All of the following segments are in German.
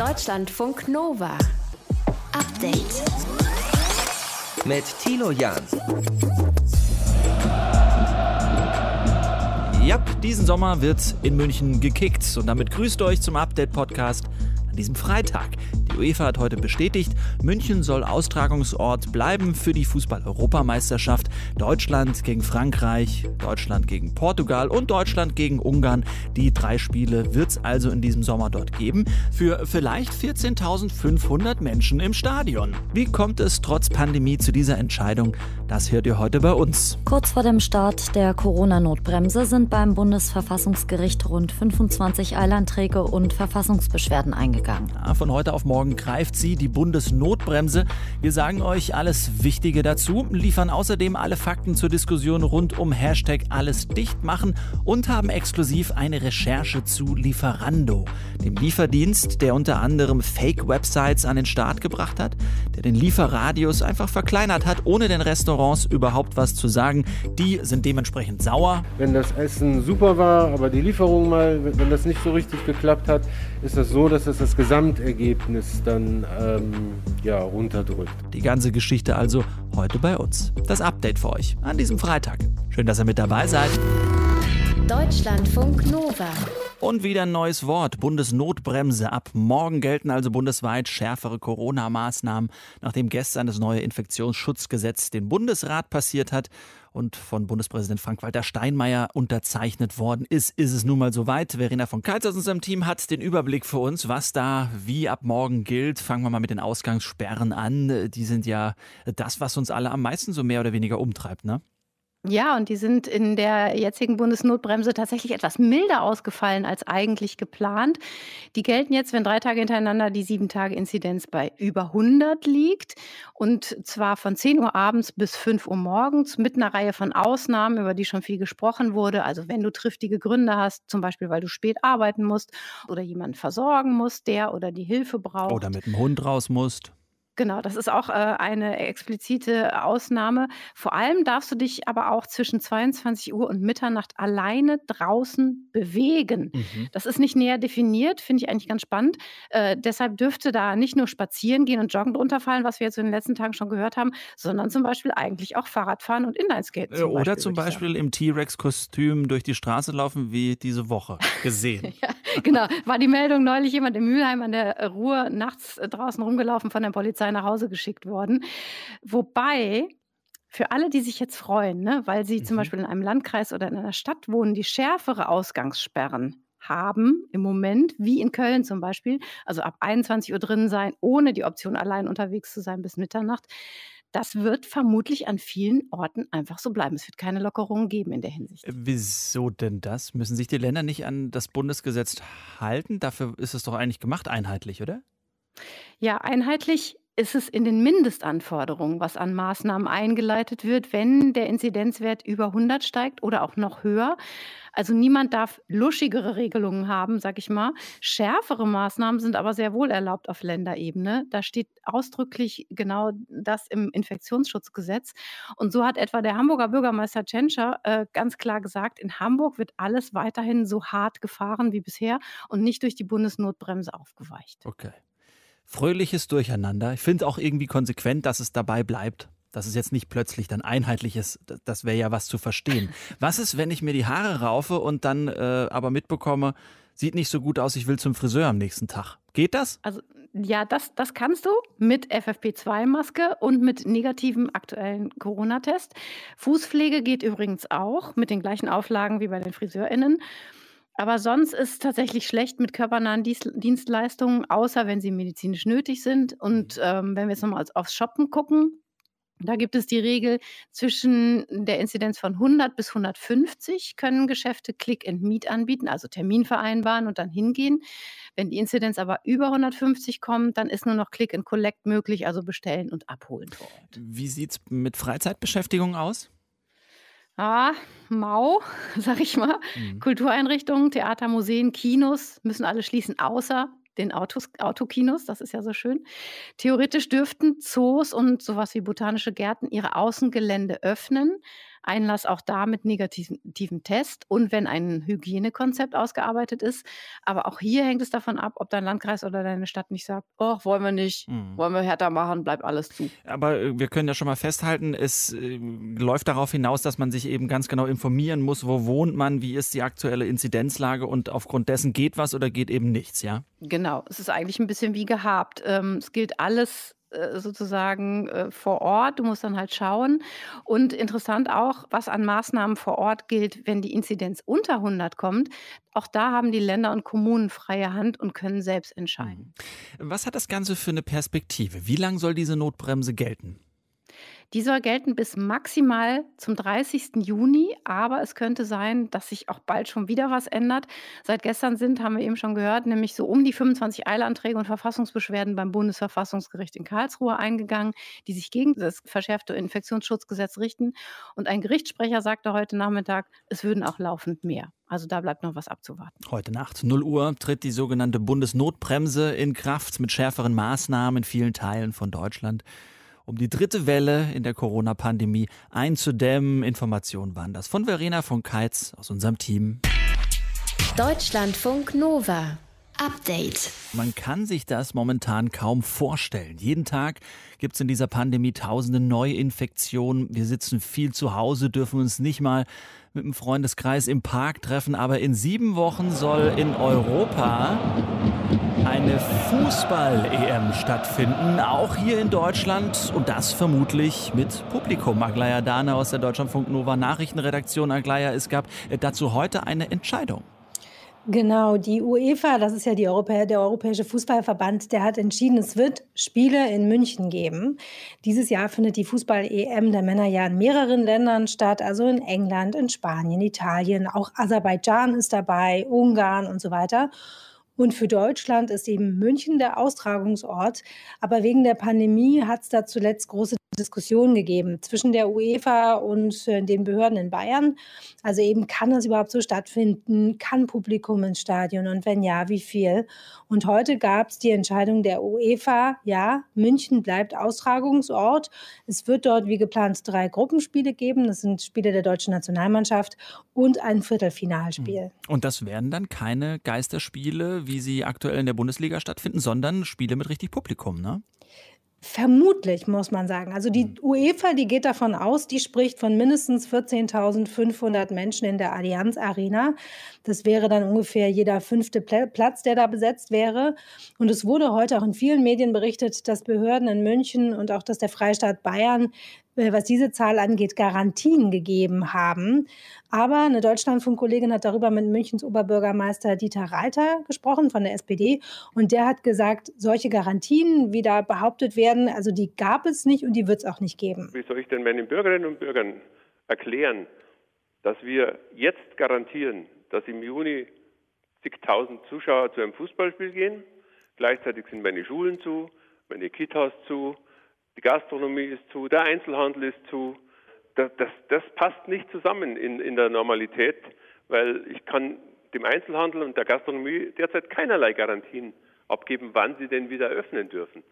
Deutschlandfunk Nova. Update. Mit Tilo Jan. Ja, diesen Sommer wird in München gekickt und damit grüßt euch zum Update-Podcast an diesem Freitag. Die UEFA hat heute bestätigt, München soll Austragungsort bleiben für die Fußball-Europameisterschaft. Deutschland gegen Frankreich, Deutschland gegen Portugal und Deutschland gegen Ungarn. Die drei Spiele wird es also in diesem Sommer dort geben. Für vielleicht 14.500 Menschen im Stadion. Wie kommt es trotz Pandemie zu dieser Entscheidung? Das hört ihr heute bei uns. Kurz vor dem Start der Corona-Notbremse sind beim Bundesverfassungsgericht rund 25 Eilanträge und Verfassungsbeschwerden eingegangen. Ja, von heute auf morgen greift sie, die Bundesnotbremse. Wir sagen euch alles Wichtige dazu, liefern außerdem alle Fakten zur Diskussion rund um Hashtag alles dicht machen und haben exklusiv eine Recherche zu Lieferando, dem Lieferdienst, der unter anderem Fake-Websites an den Start gebracht hat, der den Lieferradius einfach verkleinert hat, ohne den Restaurants überhaupt was zu sagen. Die sind dementsprechend sauer. Wenn das Essen super war, aber die Lieferung mal, wenn das nicht so richtig geklappt hat, ist das so, dass es das Gesamtergebnis dann ähm, ja, runterdrückt. Die ganze Geschichte also heute bei uns. Das Update für euch an diesem Freitag. Schön, dass ihr mit dabei seid. Deutschlandfunk Nova. Und wieder ein neues Wort, Bundesnotbremse. Ab morgen gelten also bundesweit schärfere Corona-Maßnahmen, nachdem gestern das neue Infektionsschutzgesetz den Bundesrat passiert hat und von Bundespräsident Frank-Walter Steinmeier unterzeichnet worden ist, ist es nun mal soweit. Verena von Keitz aus unserem Team hat den Überblick für uns, was da wie ab morgen gilt. Fangen wir mal mit den Ausgangssperren an. Die sind ja das, was uns alle am meisten so mehr oder weniger umtreibt, ne? Ja, und die sind in der jetzigen Bundesnotbremse tatsächlich etwas milder ausgefallen als eigentlich geplant. Die gelten jetzt, wenn drei Tage hintereinander die sieben Tage Inzidenz bei über 100 liegt. Und zwar von 10 Uhr abends bis 5 Uhr morgens mit einer Reihe von Ausnahmen, über die schon viel gesprochen wurde. Also wenn du triftige Gründe hast, zum Beispiel weil du spät arbeiten musst oder jemanden versorgen musst, der oder die Hilfe braucht. Oder mit dem Hund raus musst. Genau, das ist auch äh, eine explizite Ausnahme. Vor allem darfst du dich aber auch zwischen 22 Uhr und Mitternacht alleine draußen bewegen. Mhm. Das ist nicht näher definiert, finde ich eigentlich ganz spannend. Äh, deshalb dürfte da nicht nur spazieren gehen und joggen drunter fallen, was wir jetzt in den letzten Tagen schon gehört haben, sondern zum Beispiel eigentlich auch Fahrradfahren und Inlineskaten. Zum Oder Beispiel, zum Beispiel im T-Rex-Kostüm durch die Straße laufen, wie diese Woche gesehen. ja, genau, war die Meldung neulich jemand in Mülheim an der Ruhr nachts draußen rumgelaufen von der Polizei nach Hause geschickt worden. Wobei für alle, die sich jetzt freuen, ne, weil sie mhm. zum Beispiel in einem Landkreis oder in einer Stadt wohnen, die schärfere Ausgangssperren haben im Moment, wie in Köln zum Beispiel, also ab 21 Uhr drin sein, ohne die Option allein unterwegs zu sein bis Mitternacht. Das wird vermutlich an vielen Orten einfach so bleiben. Es wird keine Lockerungen geben in der Hinsicht. Äh, wieso denn das? Müssen sich die Länder nicht an das Bundesgesetz halten? Dafür ist es doch eigentlich gemacht, einheitlich, oder? Ja, einheitlich ist es in den Mindestanforderungen, was an Maßnahmen eingeleitet wird, wenn der Inzidenzwert über 100 steigt oder auch noch höher. Also niemand darf luschigere Regelungen haben, sag ich mal. Schärfere Maßnahmen sind aber sehr wohl erlaubt auf Länderebene. Da steht ausdrücklich genau das im Infektionsschutzgesetz. Und so hat etwa der Hamburger Bürgermeister Tschentscher äh, ganz klar gesagt, in Hamburg wird alles weiterhin so hart gefahren wie bisher und nicht durch die Bundesnotbremse aufgeweicht. Okay fröhliches Durcheinander. Ich finde auch irgendwie konsequent, dass es dabei bleibt. Dass es jetzt nicht plötzlich dann einheitlich ist, das wäre ja was zu verstehen. Was ist, wenn ich mir die Haare raufe und dann äh, aber mitbekomme, sieht nicht so gut aus, ich will zum Friseur am nächsten Tag? Geht das? Also ja, das, das kannst du mit FFP2-Maske und mit negativem aktuellen Corona-Test. Fußpflege geht übrigens auch mit den gleichen Auflagen wie bei den FriseurInnen. Aber sonst ist es tatsächlich schlecht mit körpernahen Dienstleistungen, außer wenn sie medizinisch nötig sind. Und mhm. ähm, wenn wir jetzt nochmal aufs Shoppen gucken, da gibt es die Regel, zwischen der Inzidenz von 100 bis 150 können Geschäfte Click and Meet anbieten, also Termin vereinbaren und dann hingehen. Wenn die Inzidenz aber über 150 kommt, dann ist nur noch Click and Collect möglich, also bestellen und abholen vor Ort. Wie sieht es mit Freizeitbeschäftigung aus? Ah, mau, sag ich mal. Mhm. Kultureinrichtungen, Theater, Museen, Kinos müssen alle schließen, außer den Autos, Autokinos, das ist ja so schön. Theoretisch dürften Zoos und sowas wie botanische Gärten ihre Außengelände öffnen. Einlass auch da mit negativem Test und wenn ein Hygienekonzept ausgearbeitet ist. Aber auch hier hängt es davon ab, ob dein Landkreis oder deine Stadt nicht sagt, oh, wollen wir nicht, mhm. wollen wir härter machen, bleibt alles zu. Aber äh, wir können ja schon mal festhalten, es äh, läuft darauf hinaus, dass man sich eben ganz genau informieren muss, wo wohnt man, wie ist die aktuelle Inzidenzlage und aufgrund dessen geht was oder geht eben nichts, ja? Genau, es ist eigentlich ein bisschen wie gehabt. Ähm, es gilt alles sozusagen äh, vor Ort. Du musst dann halt schauen. Und interessant auch, was an Maßnahmen vor Ort gilt, wenn die Inzidenz unter 100 kommt. Auch da haben die Länder und Kommunen freie Hand und können selbst entscheiden. Mhm. Was hat das Ganze für eine Perspektive? Wie lang soll diese Notbremse gelten? Die soll gelten bis maximal zum 30. Juni, aber es könnte sein, dass sich auch bald schon wieder was ändert. Seit gestern sind, haben wir eben schon gehört, nämlich so um die 25 Eilanträge und Verfassungsbeschwerden beim Bundesverfassungsgericht in Karlsruhe eingegangen, die sich gegen das verschärfte Infektionsschutzgesetz richten. Und ein Gerichtssprecher sagte heute Nachmittag, es würden auch laufend mehr. Also da bleibt noch was abzuwarten. Heute Nacht, 0 Uhr, tritt die sogenannte Bundesnotbremse in Kraft mit schärferen Maßnahmen in vielen Teilen von Deutschland um die dritte Welle in der Corona-Pandemie einzudämmen. Informationen waren das von Verena von Keitz aus unserem Team. Deutschlandfunk Nova. Update. Man kann sich das momentan kaum vorstellen. Jeden Tag gibt es in dieser Pandemie tausende Neuinfektionen. Wir sitzen viel zu Hause, dürfen uns nicht mal mit dem Freundeskreis im Park treffen. Aber in sieben Wochen soll in Europa eine Fußball-EM stattfinden, auch hier in Deutschland und das vermutlich mit Publikum. Aglaya Dane aus der Deutschlandfunk Nova Nachrichtenredaktion. Aglaya, es gab dazu heute eine Entscheidung. Genau, die UEFA, das ist ja Europä der Europäische Fußballverband, der hat entschieden, es wird Spiele in München geben. Dieses Jahr findet die Fußball-EM der Männer ja in mehreren Ländern statt, also in England, in Spanien, Italien, auch Aserbaidschan ist dabei, Ungarn und so weiter. Und für Deutschland ist eben München der Austragungsort. Aber wegen der Pandemie hat es da zuletzt große Diskussionen gegeben zwischen der UEFA und äh, den Behörden in Bayern. Also eben, kann das überhaupt so stattfinden? Kann Publikum ins Stadion? Und wenn ja, wie viel? Und heute gab es die Entscheidung der UEFA, ja, München bleibt Austragungsort. Es wird dort wie geplant drei Gruppenspiele geben. Das sind Spiele der deutschen Nationalmannschaft und ein Viertelfinalspiel. Hm. Und das werden dann keine Geisterspiele, wie sie aktuell in der Bundesliga stattfinden, sondern Spiele mit richtig Publikum, ne? Vermutlich, muss man sagen. Also die hm. UEFA, die geht davon aus, die spricht von mindestens 14.500 Menschen in der Allianz Arena. Das wäre dann ungefähr jeder fünfte Platz, der da besetzt wäre. Und es wurde heute auch in vielen Medien berichtet, dass Behörden in München und auch dass der Freistaat Bayern was diese Zahl angeht, Garantien gegeben haben. Aber eine Deutschlandfunk-Kollegin hat darüber mit Münchens Oberbürgermeister Dieter Reiter gesprochen von der SPD. Und der hat gesagt, solche Garantien, wie da behauptet werden, also die gab es nicht und die wird es auch nicht geben. Wie soll ich denn meinen Bürgerinnen und Bürgern erklären, dass wir jetzt garantieren, dass im Juni zigtausend Zuschauer zu einem Fußballspiel gehen? Gleichzeitig sind meine Schulen zu, meine Kitas zu, die Gastronomie ist zu, der Einzelhandel ist zu. Das, das, das passt nicht zusammen in, in der Normalität, weil ich kann dem Einzelhandel und der Gastronomie derzeit keinerlei Garantien abgeben, wann sie denn wieder öffnen dürfen.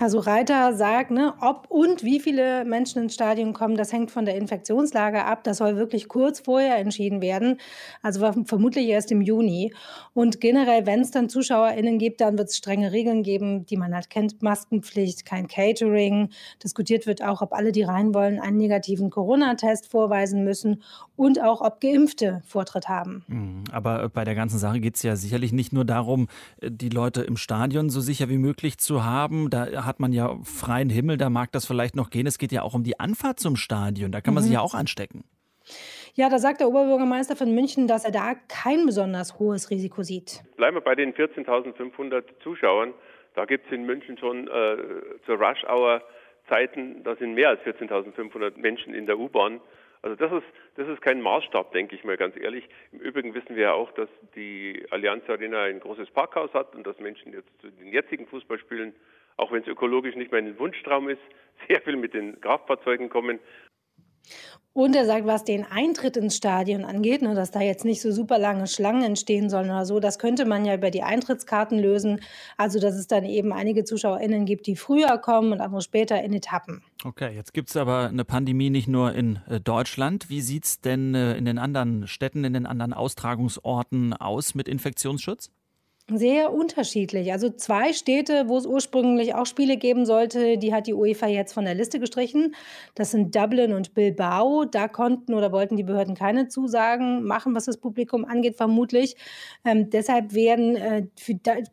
Also Reiter sagt, ne, ob und wie viele Menschen ins Stadion kommen, das hängt von der Infektionslage ab. Das soll wirklich kurz vorher entschieden werden. Also vermutlich erst im Juni. Und generell, wenn es dann ZuschauerInnen gibt, dann wird es strenge Regeln geben, die man halt kennt. Maskenpflicht, kein Catering. Diskutiert wird auch, ob alle, die rein wollen, einen negativen Corona-Test vorweisen müssen und auch, ob Geimpfte Vortritt haben. Mhm. Aber bei der ganzen Sache geht es ja sicherlich nicht nur darum, die Leute im Stadion so sicher wie möglich zu haben. Da hat man ja freien Himmel, da mag das vielleicht noch gehen. Es geht ja auch um die Anfahrt zum Stadion, da kann man mhm. sich ja auch anstecken. Ja, da sagt der Oberbürgermeister von München, dass er da kein besonders hohes Risiko sieht. Bleiben wir bei den 14.500 Zuschauern. Da gibt es in München schon äh, zur Rush-Hour Zeiten, da sind mehr als 14.500 Menschen in der U-Bahn. Also das ist, das ist kein Maßstab, denke ich mal ganz ehrlich. Im Übrigen wissen wir ja auch, dass die Allianz Arena ein großes Parkhaus hat und dass Menschen jetzt zu den jetzigen Fußballspielen auch wenn es ökologisch nicht mein Wunschtraum ist, sehr viel mit den Kraftfahrzeugen kommen. Und er sagt, was den Eintritt ins Stadion angeht, ne, dass da jetzt nicht so super lange Schlangen entstehen sollen oder so, das könnte man ja über die Eintrittskarten lösen. Also, dass es dann eben einige ZuschauerInnen gibt, die früher kommen und andere später in Etappen. Okay, jetzt gibt es aber eine Pandemie nicht nur in äh, Deutschland. Wie sieht es denn äh, in den anderen Städten, in den anderen Austragungsorten aus mit Infektionsschutz? Sehr unterschiedlich. Also zwei Städte, wo es ursprünglich auch Spiele geben sollte, die hat die UEFA jetzt von der Liste gestrichen. Das sind Dublin und Bilbao. Da konnten oder wollten die Behörden keine Zusagen machen, was das Publikum angeht, vermutlich. Ähm, deshalb werden äh,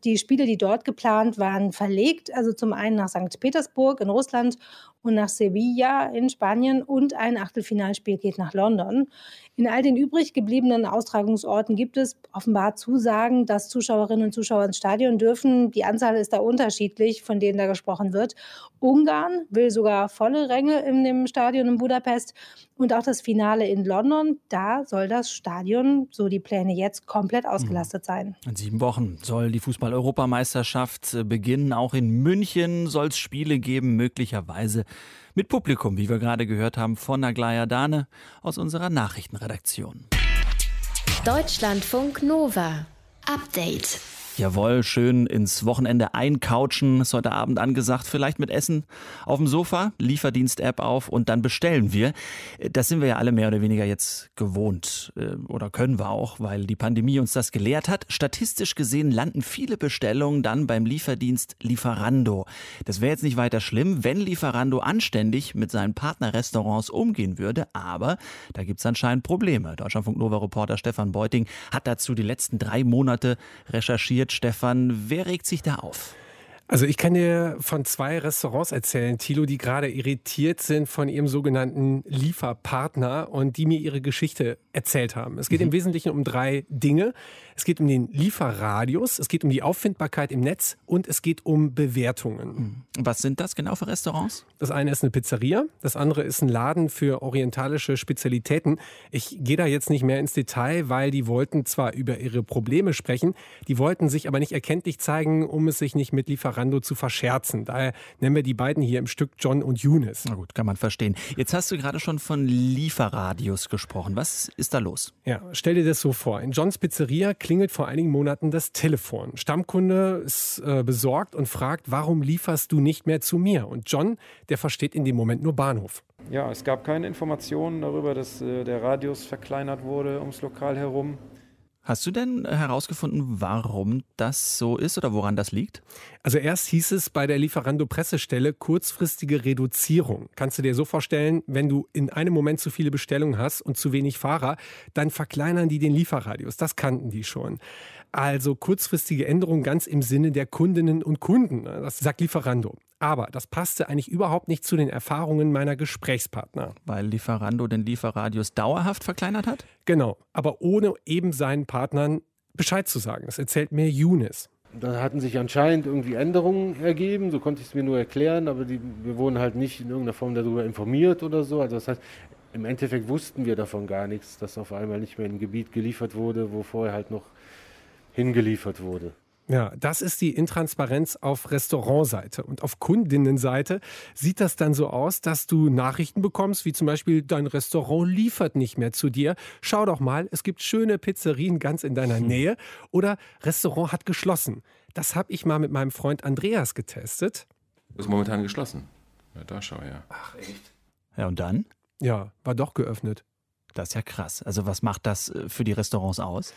die Spiele, die dort geplant waren, verlegt. Also zum einen nach St. Petersburg in Russland und nach Sevilla in Spanien und ein Achtelfinalspiel geht nach London. In all den übrig gebliebenen Austragungsorten gibt es offenbar Zusagen, dass Zuschauerinnen und Zuschauer ins Stadion dürfen. Die Anzahl ist da unterschiedlich, von denen da gesprochen wird. Ungarn will sogar volle Ränge in dem Stadion in Budapest und auch das Finale in London. Da soll das Stadion, so die Pläne jetzt, komplett ausgelastet sein. In sieben Wochen soll die Fußball-Europameisterschaft beginnen. Auch in München soll es Spiele geben, möglicherweise mit Publikum, wie wir gerade gehört haben, von Aglaya Dane aus unserer Nachrichtenredaktion. Deutschlandfunk Nova. Update. Jawohl, schön ins Wochenende eincouchen, ist heute Abend angesagt. Vielleicht mit Essen auf dem Sofa, Lieferdienst-App auf und dann bestellen wir. Das sind wir ja alle mehr oder weniger jetzt gewohnt äh, oder können wir auch, weil die Pandemie uns das gelehrt hat. Statistisch gesehen landen viele Bestellungen dann beim Lieferdienst Lieferando. Das wäre jetzt nicht weiter schlimm, wenn Lieferando anständig mit seinen Partnerrestaurants umgehen würde, aber da gibt es anscheinend Probleme. Deutschlandfunk Nova Reporter Stefan Beuting hat dazu die letzten drei Monate recherchiert Stefan. Wer regt sich da auf? Also ich kann dir von zwei Restaurants erzählen, Thilo, die gerade irritiert sind von ihrem sogenannten Lieferpartner und die mir ihre Geschichte erzählt haben. Es geht mhm. im Wesentlichen um drei Dinge. Es geht um den Lieferradius, es geht um die Auffindbarkeit im Netz und es geht um Bewertungen. Mhm. Was sind das genau für Restaurants? Das eine ist eine Pizzeria, das andere ist ein Laden für orientalische Spezialitäten. Ich gehe da jetzt nicht mehr ins Detail, weil die wollten zwar über ihre Probleme sprechen, die wollten sich aber nicht erkenntlich zeigen, um es sich nicht mit Lieferando zu verscherzen. Daher nennen wir die beiden hier im Stück John und Eunice. Na gut, kann man verstehen. Jetzt hast du gerade schon von Lieferradius gesprochen. Was ist da los? Ja, stell dir das so vor. In Johns Pizzeria klingelt vor einigen Monaten das Telefon. Stammkunde ist äh, besorgt und fragt, warum lieferst du nicht mehr zu mir? Und John, der versteht in dem Moment nur Bahnhof. Ja, es gab keine Informationen darüber, dass äh, der Radius verkleinert wurde ums Lokal herum. Hast du denn herausgefunden, warum das so ist oder woran das liegt? Also erst hieß es bei der Lieferando-Pressestelle kurzfristige Reduzierung. Kannst du dir so vorstellen, wenn du in einem Moment zu viele Bestellungen hast und zu wenig Fahrer, dann verkleinern die den Lieferradius. Das kannten die schon. Also kurzfristige Änderungen ganz im Sinne der Kundinnen und Kunden. Das sagt Lieferando. Aber das passte eigentlich überhaupt nicht zu den Erfahrungen meiner Gesprächspartner. Weil Lieferando den Lieferradius dauerhaft verkleinert hat? Genau, aber ohne eben seinen Partnern Bescheid zu sagen. Das erzählt mir Younes. Da hatten sich anscheinend irgendwie Änderungen ergeben, so konnte ich es mir nur erklären, aber die, wir wurden halt nicht in irgendeiner Form darüber informiert oder so. Also das heißt, im Endeffekt wussten wir davon gar nichts, dass auf einmal nicht mehr in ein Gebiet geliefert wurde, wo vorher halt noch hingeliefert wurde. Ja, das ist die Intransparenz auf Restaurantseite. Und auf Kundinnenseite sieht das dann so aus, dass du Nachrichten bekommst, wie zum Beispiel, dein Restaurant liefert nicht mehr zu dir. Schau doch mal, es gibt schöne Pizzerien ganz in deiner hm. Nähe. Oder Restaurant hat geschlossen. Das habe ich mal mit meinem Freund Andreas getestet. Ist momentan geschlossen. Ja, da schau ja. Ach, echt? Ja, und dann? Ja, war doch geöffnet. Das ist ja krass. Also was macht das äh, für die Restaurants aus?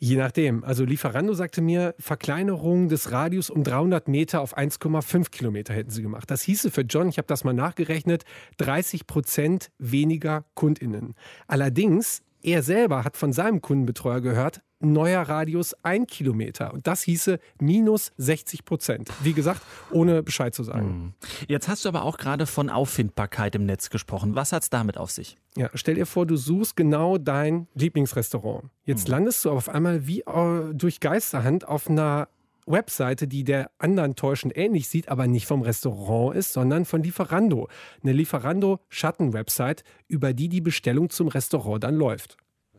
Je nachdem. Also Lieferando sagte mir, Verkleinerung des Radius um 300 Meter auf 1,5 Kilometer hätten sie gemacht. Das hieße für John, ich habe das mal nachgerechnet, 30 Prozent weniger KundInnen. Allerdings, er selber hat von seinem Kundenbetreuer gehört, neuer Radius ein Kilometer. Und das hieße minus 60 Prozent. Wie gesagt, ohne Bescheid zu sagen. Hm. Jetzt hast du aber auch gerade von Auffindbarkeit im Netz gesprochen. Was hat es damit auf sich? Ja, stell dir vor, du suchst genau dein Lieblingsrestaurant. Jetzt mhm. landest du auf einmal wie äh, durch Geisterhand auf einer Webseite, die der anderen täuschend ähnlich sieht, aber nicht vom Restaurant ist, sondern von Lieferando. Eine Lieferando-Schatten-Website, über die die Bestellung zum Restaurant dann läuft.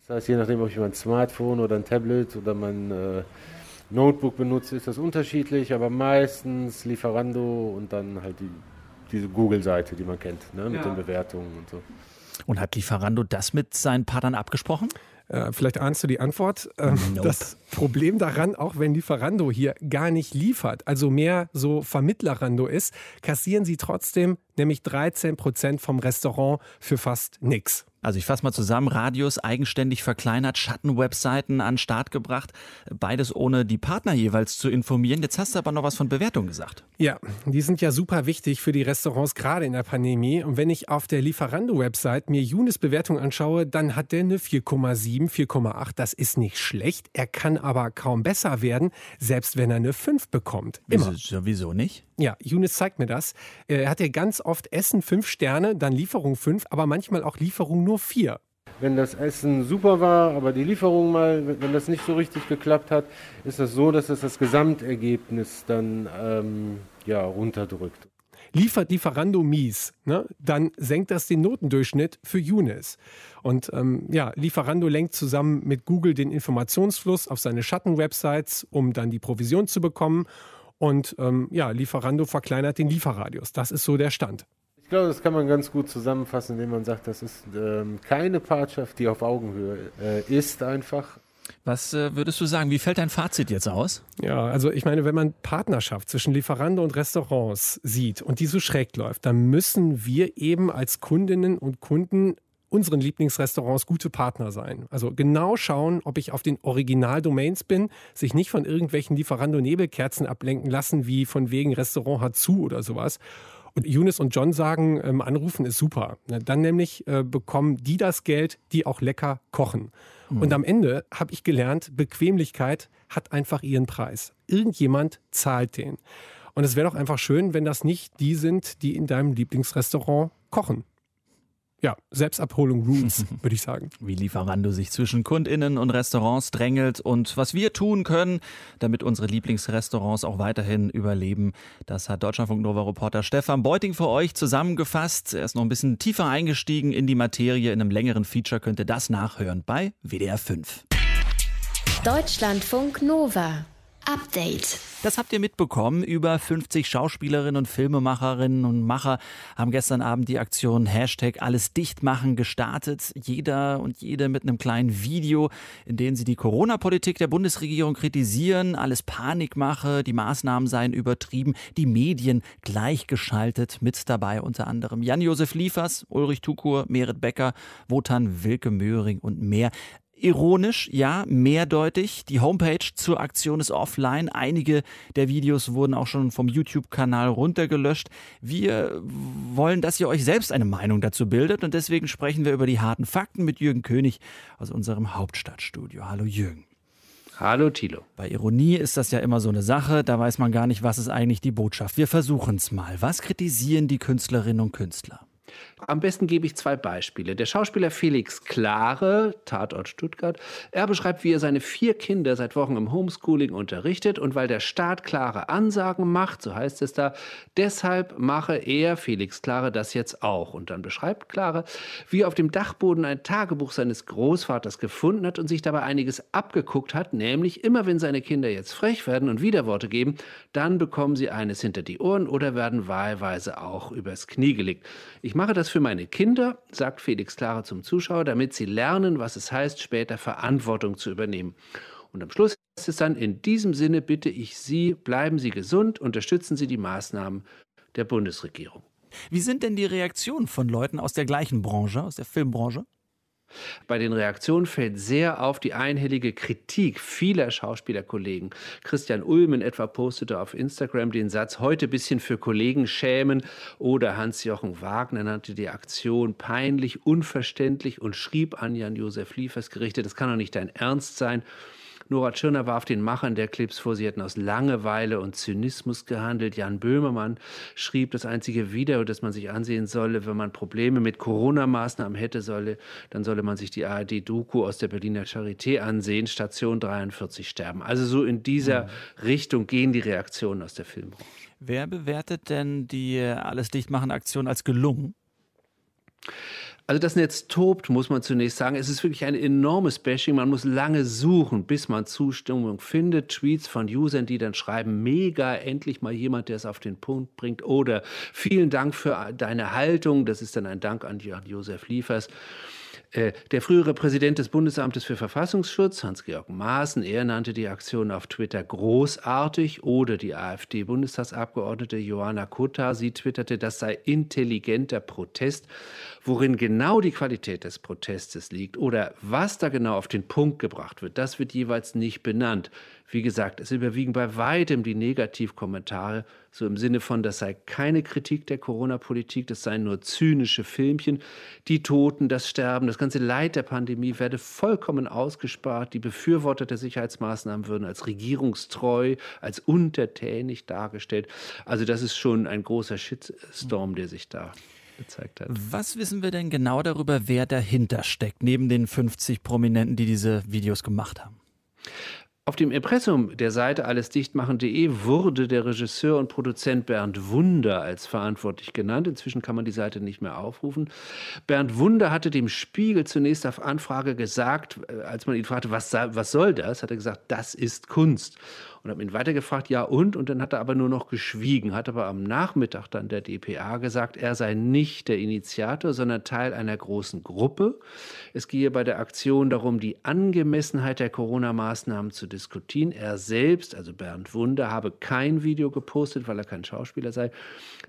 Das heißt, je nachdem, ob ich mein Smartphone oder ein Tablet oder mein äh, Notebook benutze, ist das unterschiedlich, aber meistens Lieferando und dann halt die, diese Google-Seite, die man kennt, ne, mit ja. den Bewertungen und so. Und hat Lieferando das mit seinen Partnern abgesprochen? Äh, vielleicht ahnst du die Antwort. Ähm, nope. Das Problem daran, auch wenn Lieferando hier gar nicht liefert, also mehr so Vermittlerando ist, kassieren sie trotzdem nämlich 13 Prozent vom Restaurant für fast nichts. Also ich fasse mal zusammen, Radius eigenständig verkleinert, Schattenwebseiten an den Start gebracht, beides ohne die Partner jeweils zu informieren. Jetzt hast du aber noch was von Bewertung gesagt. Ja, die sind ja super wichtig für die Restaurants, gerade in der Pandemie. Und wenn ich auf der Lieferando-Website mir Junis Bewertung anschaue, dann hat der eine 4,7, 4,8. Das ist nicht schlecht. Er kann aber kaum besser werden, selbst wenn er eine 5 bekommt. Immer. Wieso, wieso nicht? Ja, Junis zeigt mir das. Er hat ja ganz oft Essen 5 Sterne, dann Lieferung 5, aber manchmal auch Lieferung nur 4. Wenn das Essen super war, aber die Lieferung mal, wenn das nicht so richtig geklappt hat, ist das so, dass es das Gesamtergebnis dann ähm, ja, runterdrückt. Liefert Lieferando mies, ne? dann senkt das den Notendurchschnitt für Younes. Und ähm, ja, Lieferando lenkt zusammen mit Google den Informationsfluss auf seine Schattenwebsites, um dann die Provision zu bekommen. Und ähm, ja, Lieferando verkleinert den Lieferradius. Das ist so der Stand. Ich glaube, das kann man ganz gut zusammenfassen, indem man sagt, das ist ähm, keine Partnerschaft, die auf Augenhöhe äh, ist einfach. Was äh, würdest du sagen? Wie fällt dein Fazit jetzt aus? Ja, also ich meine, wenn man Partnerschaft zwischen Lieferando und Restaurants sieht und die so schräg läuft, dann müssen wir eben als Kundinnen und Kunden unseren Lieblingsrestaurants gute Partner sein. Also genau schauen, ob ich auf den Originaldomains bin, sich nicht von irgendwelchen Lieferando-Nebelkerzen ablenken lassen, wie von wegen Restaurant hat zu oder sowas. Und Eunice und John sagen, ähm, anrufen ist super. Dann nämlich äh, bekommen die das Geld, die auch lecker kochen. Mhm. Und am Ende habe ich gelernt, Bequemlichkeit hat einfach ihren Preis. Irgendjemand zahlt den. Und es wäre doch einfach schön, wenn das nicht die sind, die in deinem Lieblingsrestaurant kochen ja, Selbstabholung Rules, würde ich sagen. Wie Lieferando sich zwischen KundInnen und Restaurants drängelt und was wir tun können, damit unsere Lieblingsrestaurants auch weiterhin überleben. Das hat Deutschlandfunk Nova Reporter Stefan Beuting für euch zusammengefasst. Er ist noch ein bisschen tiefer eingestiegen in die Materie. In einem längeren Feature könnt ihr das nachhören bei WDR 5. Deutschlandfunk Nova. Update. Das habt ihr mitbekommen. Über 50 Schauspielerinnen und Filmemacherinnen und Macher haben gestern Abend die Aktion Hashtag alles dicht gestartet. Jeder und jede mit einem kleinen Video, in dem sie die Corona-Politik der Bundesregierung kritisieren. Alles Panikmache, die Maßnahmen seien übertrieben, die Medien gleichgeschaltet. Mit dabei unter anderem Jan-Josef Liefers, Ulrich Tukur, Merit Becker, Wotan Wilke Möhring und mehr. Ironisch, ja, mehrdeutig. Die Homepage zur Aktion ist offline. Einige der Videos wurden auch schon vom YouTube-Kanal runtergelöscht. Wir wollen, dass ihr euch selbst eine Meinung dazu bildet und deswegen sprechen wir über die harten Fakten mit Jürgen König aus unserem Hauptstadtstudio. Hallo Jürgen. Hallo Thilo. Bei Ironie ist das ja immer so eine Sache, da weiß man gar nicht, was ist eigentlich die Botschaft. Wir versuchen es mal. Was kritisieren die Künstlerinnen und Künstler? Am besten gebe ich zwei Beispiele. Der Schauspieler Felix Klare, Tatort Stuttgart, er beschreibt, wie er seine vier Kinder seit Wochen im Homeschooling unterrichtet und weil der Staat klare Ansagen macht, so heißt es da, deshalb mache er, Felix Klare, das jetzt auch. Und dann beschreibt Klare, wie er auf dem Dachboden ein Tagebuch seines Großvaters gefunden hat und sich dabei einiges abgeguckt hat, nämlich immer wenn seine Kinder jetzt frech werden und Widerworte geben, dann bekommen sie eines hinter die Ohren oder werden wahlweise auch übers Knie gelegt. Ich mache das für meine Kinder, sagt Felix Klare zum Zuschauer, damit sie lernen, was es heißt, später Verantwortung zu übernehmen. Und am Schluss ist es dann, in diesem Sinne bitte ich Sie, bleiben Sie gesund, unterstützen Sie die Maßnahmen der Bundesregierung. Wie sind denn die Reaktionen von Leuten aus der gleichen Branche, aus der Filmbranche? Bei den Reaktionen fällt sehr auf die einhellige Kritik vieler Schauspielerkollegen. Christian Ulmen etwa postete auf Instagram den Satz, heute bisschen für Kollegen schämen. Oder Hans-Jochen Wagner nannte die Aktion peinlich, unverständlich und schrieb an Jan-Josef Liefers gerichtet, das kann doch nicht dein Ernst sein. Nora Tschirner warf den Machern der Clips vor, sie hätten aus Langeweile und Zynismus gehandelt. Jan Böhmermann schrieb, das einzige Video, das man sich ansehen solle, wenn man Probleme mit Corona-Maßnahmen hätte, solle, dann solle man sich die ARD-Doku aus der Berliner Charité ansehen, Station 43 sterben. Also so in dieser mhm. Richtung gehen die Reaktionen aus der Filmbranche. Wer bewertet denn die Alles-Dichtmachen-Aktion als gelungen? Also das Netz tobt, muss man zunächst sagen. Es ist wirklich ein enormes Bashing. Man muss lange suchen, bis man Zustimmung findet. Tweets von Usern, die dann schreiben, mega, endlich mal jemand, der es auf den Punkt bringt. Oder vielen Dank für deine Haltung. Das ist dann ein Dank an Josef Liefers. Äh, der frühere Präsident des Bundesamtes für Verfassungsschutz, Hans-Georg Maaßen, er nannte die Aktion auf Twitter großartig oder die AfD-Bundestagsabgeordnete Johanna Kutta, sie twitterte, das sei intelligenter Protest. Worin genau die Qualität des Protestes liegt oder was da genau auf den Punkt gebracht wird, das wird jeweils nicht benannt. Wie gesagt, es überwiegen bei weitem die Negativkommentare, so im Sinne von, das sei keine Kritik der Corona-Politik, das seien nur zynische Filmchen. Die Toten, das Sterben, das ganze Leid der Pandemie werde vollkommen ausgespart. Die Befürworter der Sicherheitsmaßnahmen würden als regierungstreu, als untertänig dargestellt. Also das ist schon ein großer Shitstorm, der sich da gezeigt hat. Was wissen wir denn genau darüber, wer dahinter steckt, neben den 50 Prominenten, die diese Videos gemacht haben? Auf dem Impressum der Seite allesdichtmachen.de wurde der Regisseur und Produzent Bernd Wunder als verantwortlich genannt. Inzwischen kann man die Seite nicht mehr aufrufen. Bernd Wunder hatte dem Spiegel zunächst auf Anfrage gesagt, äh, als man ihn fragte, was, was soll das, hat er gesagt, das ist Kunst und habe ihn weitergefragt, ja und? Und dann hat er aber nur noch geschwiegen, hat aber am Nachmittag dann der DPA gesagt, er sei nicht der Initiator, sondern Teil einer großen Gruppe. Es gehe bei der Aktion darum, die Angemessenheit der Corona-Maßnahmen zu diskutieren. Er selbst, also Bernd Wunder, habe kein Video gepostet, weil er kein Schauspieler sei.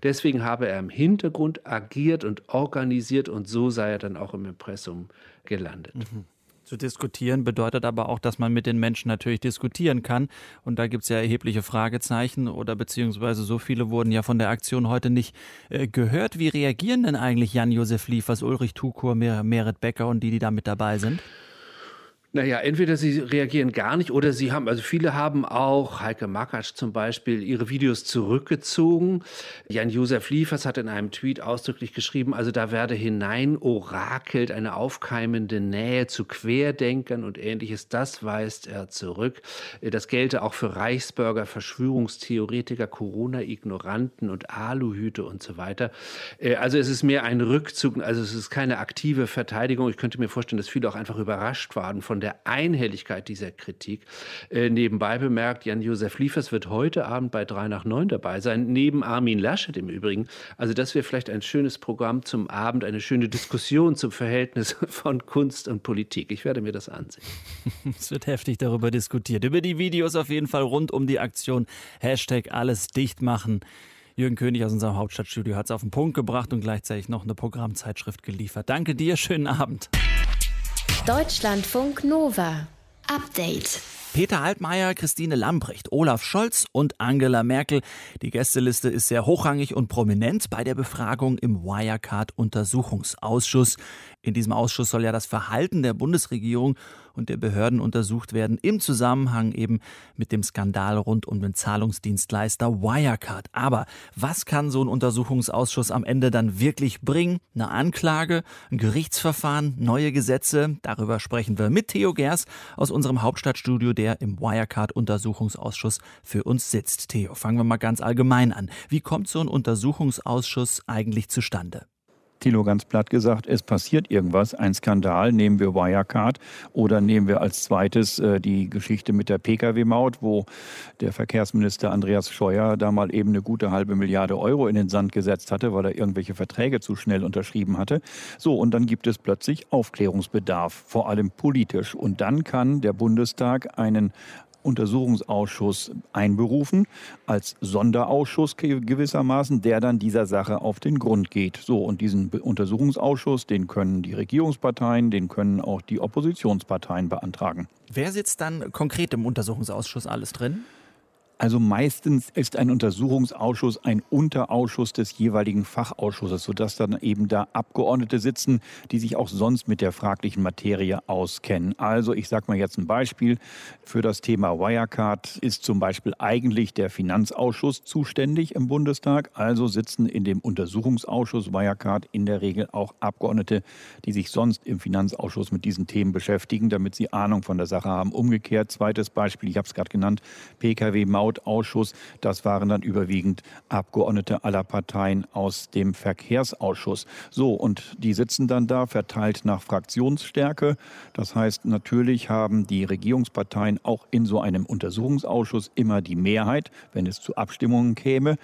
Deswegen habe er im Hintergrund agiert und organisiert und so sei er dann auch im Impressum gelandet. Mhm. Zu diskutieren bedeutet aber auch, dass man mit den Menschen natürlich diskutieren kann. Und da gibt es ja erhebliche Fragezeichen oder beziehungsweise so viele wurden ja von der Aktion heute nicht äh, gehört. Wie reagieren denn eigentlich Jan-Josef Liefers, Ulrich Tukur, Mer Merit Becker und die, die da mit dabei sind? Naja, entweder sie reagieren gar nicht oder sie haben, also viele haben auch, Heike Makatsch zum Beispiel, ihre Videos zurückgezogen. Jan-Josef Liefers hat in einem Tweet ausdrücklich geschrieben, also da werde hinein orakelt eine aufkeimende Nähe zu Querdenkern und ähnliches. Das weist er zurück. Das gelte auch für Reichsbürger, Verschwörungstheoretiker, Corona-Ignoranten und Aluhüte und so weiter. Also es ist mehr ein Rückzug, also es ist keine aktive Verteidigung. Ich könnte mir vorstellen, dass viele auch einfach überrascht waren von der Einhelligkeit dieser Kritik. Äh, nebenbei bemerkt, Jan-Josef Liefers wird heute Abend bei 3 nach 9 dabei sein, neben Armin Laschet im Übrigen. Also das wäre vielleicht ein schönes Programm zum Abend, eine schöne Diskussion zum Verhältnis von Kunst und Politik. Ich werde mir das ansehen. es wird heftig darüber diskutiert. Über die Videos auf jeden Fall rund um die Aktion Hashtag alles dicht machen. Jürgen König aus unserem Hauptstadtstudio hat es auf den Punkt gebracht und gleichzeitig noch eine Programmzeitschrift geliefert. Danke dir, schönen Abend. Deutschlandfunk Nova. Update. Peter Altmaier, Christine Lambrecht, Olaf Scholz und Angela Merkel. Die Gästeliste ist sehr hochrangig und prominent bei der Befragung im Wirecard-Untersuchungsausschuss. In diesem Ausschuss soll ja das Verhalten der Bundesregierung und der Behörden untersucht werden im Zusammenhang eben mit dem Skandal rund um den Zahlungsdienstleister Wirecard. Aber was kann so ein Untersuchungsausschuss am Ende dann wirklich bringen? Eine Anklage, ein Gerichtsverfahren, neue Gesetze? Darüber sprechen wir mit Theo Gers aus unserem Hauptstadtstudio, der im Wirecard-Untersuchungsausschuss für uns sitzt. Theo, fangen wir mal ganz allgemein an. Wie kommt so ein Untersuchungsausschuss eigentlich zustande? Thilo ganz platt gesagt, es passiert irgendwas, ein Skandal, nehmen wir Wirecard oder nehmen wir als zweites äh, die Geschichte mit der Pkw-Maut, wo der Verkehrsminister Andreas Scheuer da mal eben eine gute halbe Milliarde Euro in den Sand gesetzt hatte, weil er irgendwelche Verträge zu schnell unterschrieben hatte. So, und dann gibt es plötzlich Aufklärungsbedarf, vor allem politisch. Und dann kann der Bundestag einen Untersuchungsausschuss einberufen, als Sonderausschuss gewissermaßen, der dann dieser Sache auf den Grund geht. So, und diesen Untersuchungsausschuss, den können die Regierungsparteien, den können auch die Oppositionsparteien beantragen. Wer sitzt dann konkret im Untersuchungsausschuss alles drin? Also meistens ist ein Untersuchungsausschuss ein Unterausschuss des jeweiligen Fachausschusses, sodass dann eben da Abgeordnete sitzen, die sich auch sonst mit der fraglichen Materie auskennen. Also ich sage mal jetzt ein Beispiel. Für das Thema Wirecard ist zum Beispiel eigentlich der Finanzausschuss zuständig im Bundestag. Also sitzen in dem Untersuchungsausschuss Wirecard in der Regel auch Abgeordnete, die sich sonst im Finanzausschuss mit diesen Themen beschäftigen, damit sie Ahnung von der Sache haben. Umgekehrt, zweites Beispiel, ich habe es gerade genannt, Pkw-Maut Mautausschuss. Das waren dann überwiegend Abgeordnete aller Parteien aus dem Verkehrsausschuss. So, und die sitzen dann da verteilt nach Fraktionsstärke. Das heißt, natürlich haben die Regierungsparteien auch in so einem Untersuchungsausschuss immer die Mehrheit, wenn es zu Abstimmungen käme.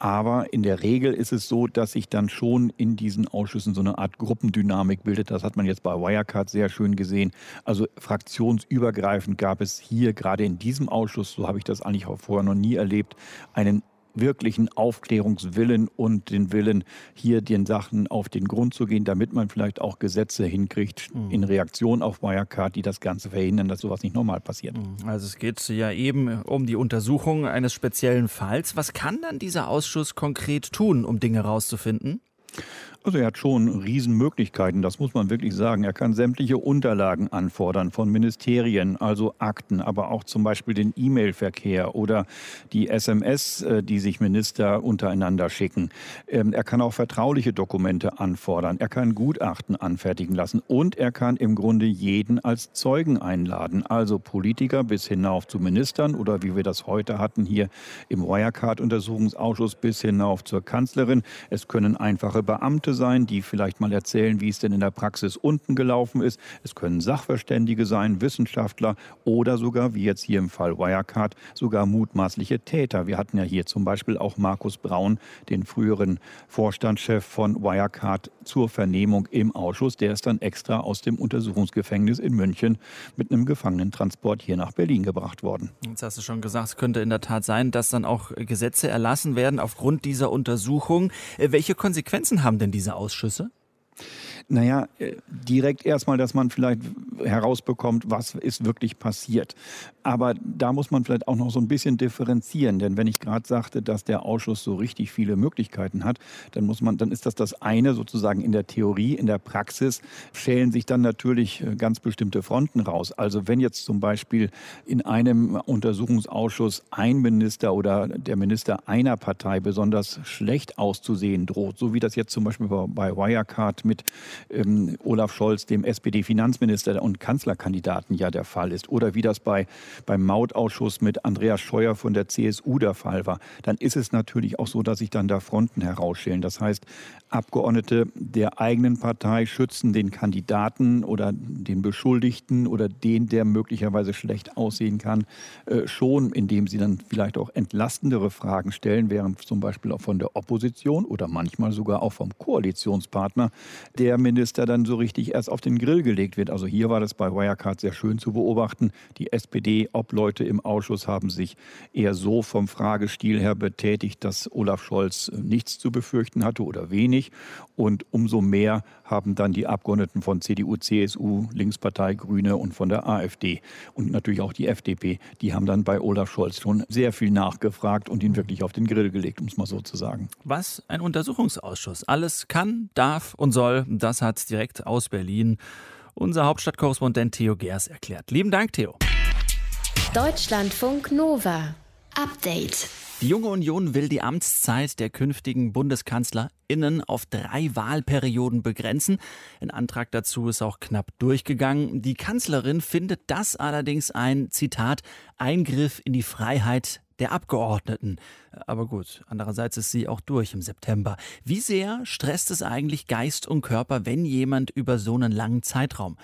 Aber in der Regel ist es so, dass sich dann schon in diesen Ausschüssen so eine Art Gruppendynamik bildet. Das hat man jetzt bei Wirecard sehr schön gesehen. Also fraktionsübergreifend gab es hier gerade in diesem Ausschuss, so habe ich das eigentlich auch vorher noch nie erlebt, einen wirklichen Aufklärungswillen und den Willen, hier den Sachen auf den Grund zu gehen, damit man vielleicht auch Gesetze hinkriegt mhm. in Reaktion auf Wirecard, die das Ganze verhindern, dass sowas nicht normal passiert. Mhm. Also es geht ja eben um die Untersuchung eines speziellen Falls. Was kann dann dieser Ausschuss konkret tun, um Dinge herauszufinden? Also er hat schon Riesenmöglichkeiten, das muss man wirklich sagen. Er kann sämtliche Unterlagen anfordern von Ministerien, also Akten, aber auch zum Beispiel den E-Mail-Verkehr oder die SMS, äh, die sich Minister untereinander schicken. Ähm, er kann auch vertrauliche Dokumente anfordern. Er kann Gutachten anfertigen lassen und er kann im Grunde jeden als Zeugen einladen, also Politiker bis hinauf zu Ministern oder wie wir das heute hatten hier im Wirecard-Untersuchungsausschuss bis hinauf zur Kanzlerin. Es können einfache Beamte Leute sein, die vielleicht mal erzählen, wie es denn in der Praxis unten gelaufen ist. Es können Sachverständige sein, Wissenschaftler oder sogar, wie jetzt hier im Fall Wirecard, sogar mutmaßliche Täter. Wir hatten ja hier zum Beispiel auch Markus Braun, den früheren Vorstandschef von Wirecard, zur Vernehmung im Ausschuss. Der ist dann extra aus dem Untersuchungsgefängnis in München mit einem Gefangenentransport hier nach Berlin gebracht worden. Jetzt hast du schon gesagt, es könnte in der Tat sein, dass dann auch Gesetze erlassen werden aufgrund dieser Untersuchung. Äh, welche Konsequenzen haben denn die diese Ausschüsse? Naja, äh, direkt erstmal, dass man vielleicht herausbekommt, was ist wirklich passiert. Aber da muss man vielleicht auch noch so ein bisschen differenzieren, denn wenn ich gerade sagte, dass der Ausschuss so richtig viele Möglichkeiten hat, dann muss man, dann ist das das eine sozusagen in der Theorie, in der Praxis schälen sich dann natürlich äh, ganz bestimmte Fronten raus. Also wenn jetzt zum Beispiel in einem Untersuchungsausschuss ein Minister oder der Minister einer Partei besonders schlecht auszusehen droht, so wie das jetzt zum Beispiel bei Wirecard mit ähm, Olaf Scholz, dem SPD-Finanzminister und Kanzlerkandidaten ja der Fall ist, oder wie das bei, beim Mautausschuss mit Andreas Scheuer von der CSU der Fall war, dann ist es natürlich auch so, dass sich dann da Fronten herausstellen. Das heißt, Abgeordnete der eigenen Partei schützen den Kandidaten oder den Beschuldigten oder den, der möglicherweise schlecht aussehen kann, äh, schon, indem sie dann vielleicht auch entlastendere Fragen stellen, während zum Beispiel auch von der Opposition oder manchmal sogar auch vom Koalitionspartner der Minister dann so richtig erst auf den Grill gelegt wird. Also hier war das bei Wirecard sehr schön zu beobachten. Die SPD-Obleute im Ausschuss haben sich eher so vom Fragestil her betätigt, dass Olaf Scholz nichts zu befürchten hatte oder wenig. Und umso mehr haben dann die Abgeordneten von CDU, CSU, Linkspartei, Grüne und von der AfD und natürlich auch die FDP, die haben dann bei Olaf Scholz schon sehr viel nachgefragt und ihn wirklich auf den Grill gelegt, um es mal so zu sagen. Was ein Untersuchungsausschuss alles kann, darf und soll, das hat direkt aus Berlin unser Hauptstadtkorrespondent Theo Gers erklärt. Lieben Dank, Theo. Deutschlandfunk Nova. Update. Die Junge Union will die Amtszeit der künftigen BundskanzlerInnen auf drei Wahlperioden begrenzen. Ein Antrag dazu ist auch knapp durchgegangen. Die Kanzlerin findet das allerdings ein, Zitat, Eingriff in die Freiheit der Abgeordneten. Aber gut, andererseits ist sie auch durch im September. Wie sehr stresst es eigentlich Geist und Körper, wenn jemand über so einen langen Zeitraum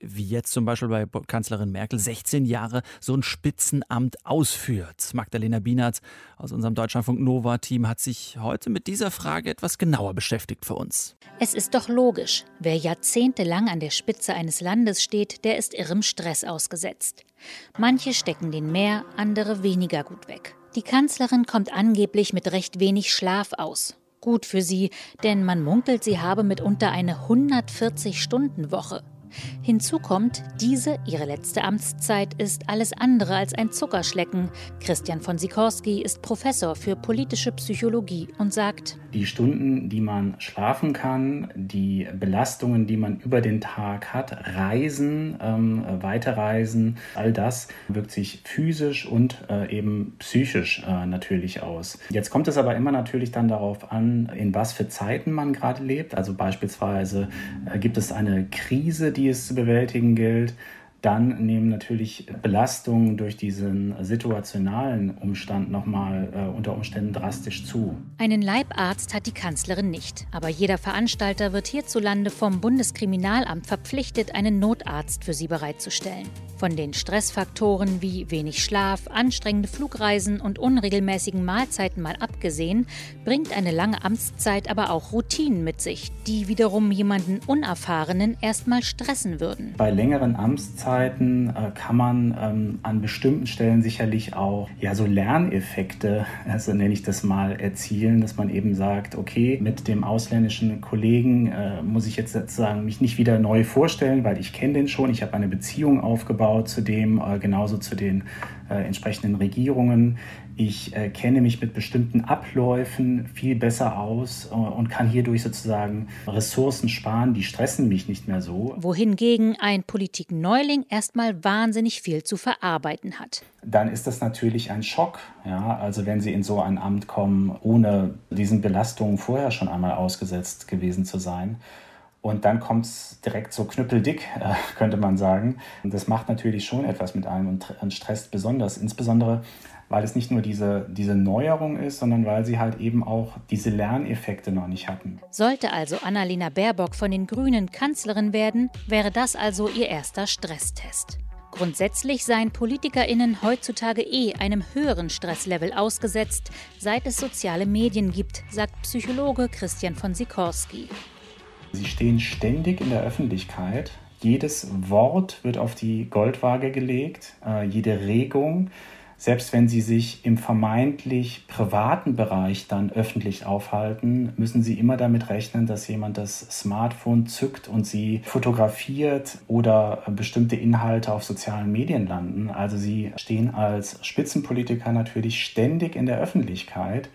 wie jetzt zum Beispiel bei Kanzlerin Merkel, 16 Jahre so ein Spitzenamt ausführt. Magdalena Bienert aus unserem Deutschlandfunk Nova-Team hat sich heute mit dieser Frage etwas genauer beschäftigt für uns. Es ist doch logisch, wer jahrzehntelang an der Spitze eines Landes steht, der ist irrem Stress ausgesetzt. Manche stecken den mehr, andere weniger gut weg. Die Kanzlerin kommt angeblich mit recht wenig Schlaf aus. Gut für sie, denn man munkelt, sie habe mitunter eine 140-Stunden-Woche. Hinzu kommt, diese, ihre letzte Amtszeit, ist alles andere als ein Zuckerschlecken. Christian von Sikorski ist Professor für politische Psychologie und sagt, die Stunden, die man schlafen kann, die Belastungen, die man über den Tag hat, Reisen, ähm, Weiterreisen, all das wirkt sich physisch und äh, eben psychisch äh, natürlich aus. Jetzt kommt es aber immer natürlich dann darauf an, in was für Zeiten man gerade lebt. Also beispielsweise äh, gibt es eine Krise, die die es zu bewältigen gilt. Dann nehmen natürlich Belastungen durch diesen situationalen Umstand nochmal äh, unter Umständen drastisch zu. Einen Leibarzt hat die Kanzlerin nicht, aber jeder Veranstalter wird hierzulande vom Bundeskriminalamt verpflichtet, einen Notarzt für sie bereitzustellen. Von den Stressfaktoren wie wenig Schlaf, anstrengende Flugreisen und unregelmäßigen Mahlzeiten mal abgesehen, bringt eine lange Amtszeit aber auch Routinen mit sich, die wiederum jemanden Unerfahrenen erstmal stressen würden. Bei längeren Amtszeiten äh, kann man ähm, an bestimmten Stellen sicherlich auch ja, so Lerneffekte, also nenne ich das mal, erzielen, dass man eben sagt, okay, mit dem ausländischen Kollegen äh, muss ich jetzt sozusagen mich nicht wieder neu vorstellen, weil ich kenne den schon, ich habe eine Beziehung aufgebaut aufgebaut, zudem äh, genauso zu den äh, entsprechenden Regierungen. Ich äh, kenne mich mit bestimmten Abläufen viel besser aus äh, und kann hierdurch sozusagen Ressourcen sparen, die stressen mich nicht mehr so. Wohingegen ein Politikneuling erstmal wahnsinnig viel zu verarbeiten hat. Dann ist das natürlich ein Schock. Ja? Also wenn Sie in so ein Amt kommen, ohne diesen Belastungen vorher schon einmal ausgesetzt gewesen zu sein. Und dann kommt es direkt so knüppeldick, äh, könnte man sagen. Und das macht natürlich schon etwas mit einem und, und stresst besonders. Insbesondere, weil es nicht nur diese, diese Neuerung ist, sondern weil sie halt eben auch diese Lerneffekte noch nicht hatten. Sollte also Annalena Baerbock von den Grünen Kanzlerin werden, wäre das also ihr erster Stresstest. Grundsätzlich seien PolitikerInnen heutzutage eh einem höheren Stresslevel ausgesetzt, seit es soziale Medien gibt, sagt Psychologe Christian von Sikorski. Sie stehen ständig in der Öffentlichkeit. Jedes Wort wird auf die Goldwaage gelegt, äh, jede Regung. Selbst wenn Sie sich im vermeintlich privaten Bereich dann öffentlich aufhalten, müssen Sie immer damit rechnen, dass jemand das Smartphone zückt und Sie fotografiert oder bestimmte Inhalte auf sozialen Medien landen. Also Sie stehen als Spitzenpolitiker natürlich ständig in der Öffentlichkeit.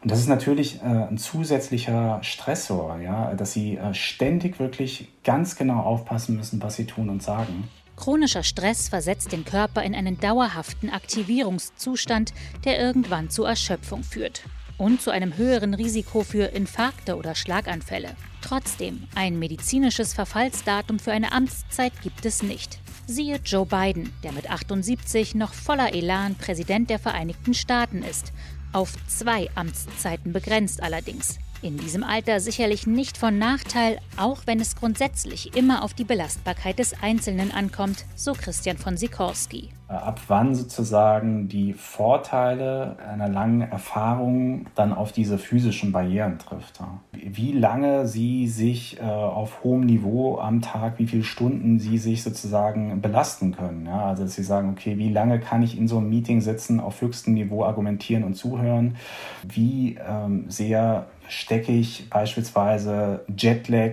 Und das ist natürlich äh, ein zusätzlicher Stressor, ja, dass sie äh, ständig wirklich ganz genau aufpassen müssen, was sie tun und sagen. Chronischer Stress versetzt den Körper in einen dauerhaften Aktivierungszustand, der irgendwann zu Erschöpfung führt und zu einem höheren Risiko für Infarkte oder Schlaganfälle. Trotzdem, ein medizinisches Verfallsdatum für eine Amtszeit gibt es nicht. Siehe Joe Biden, der mit 78 noch voller Elan Präsident der Vereinigten Staaten ist auf zwei Amtszeiten begrenzt allerdings. In diesem Alter sicherlich nicht von Nachteil, auch wenn es grundsätzlich immer auf die Belastbarkeit des Einzelnen ankommt, so Christian von Sikorski. Ab wann sozusagen die Vorteile einer langen Erfahrung dann auf diese physischen Barrieren trifft. Wie lange sie sich äh, auf hohem Niveau am Tag, wie viele Stunden sie sich sozusagen belasten können. Also dass sie sagen, okay, wie lange kann ich in so einem Meeting sitzen, auf höchstem Niveau argumentieren und zuhören? Wie ähm, sehr stecke ich beispielsweise Jetlag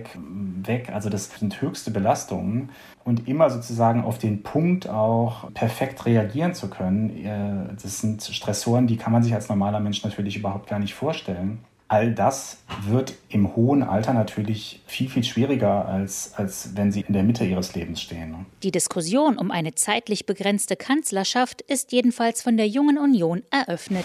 weg. Also das sind höchste Belastungen. Und immer sozusagen auf den Punkt auch perfekt reagieren zu können, äh, das sind Stressoren, die kann man sich als normaler Mensch natürlich überhaupt gar nicht vorstellen. All das wird im hohen Alter natürlich viel, viel schwieriger, als, als wenn sie in der Mitte ihres Lebens stehen. Die Diskussion um eine zeitlich begrenzte Kanzlerschaft ist jedenfalls von der Jungen Union eröffnet.